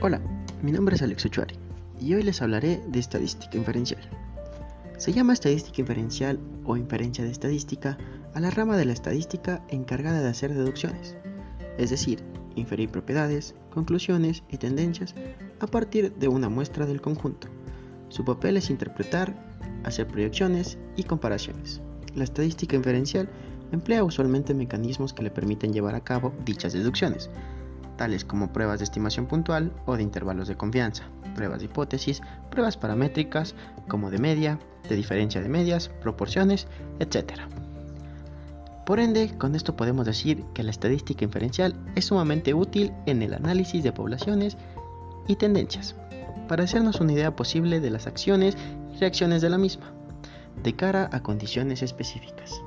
Hola, mi nombre es Alex Ochuari y hoy les hablaré de estadística inferencial. Se llama estadística inferencial o inferencia de estadística a la rama de la estadística encargada de hacer deducciones, es decir, inferir propiedades, conclusiones y tendencias a partir de una muestra del conjunto. Su papel es interpretar, hacer proyecciones y comparaciones. La estadística inferencial emplea usualmente mecanismos que le permiten llevar a cabo dichas deducciones, tales como pruebas de estimación puntual o de intervalos de confianza, pruebas de hipótesis, pruebas paramétricas como de media, de diferencia de medias, proporciones, etc. Por ende, con esto podemos decir que la estadística inferencial es sumamente útil en el análisis de poblaciones y tendencias, para hacernos una idea posible de las acciones y reacciones de la misma, de cara a condiciones específicas.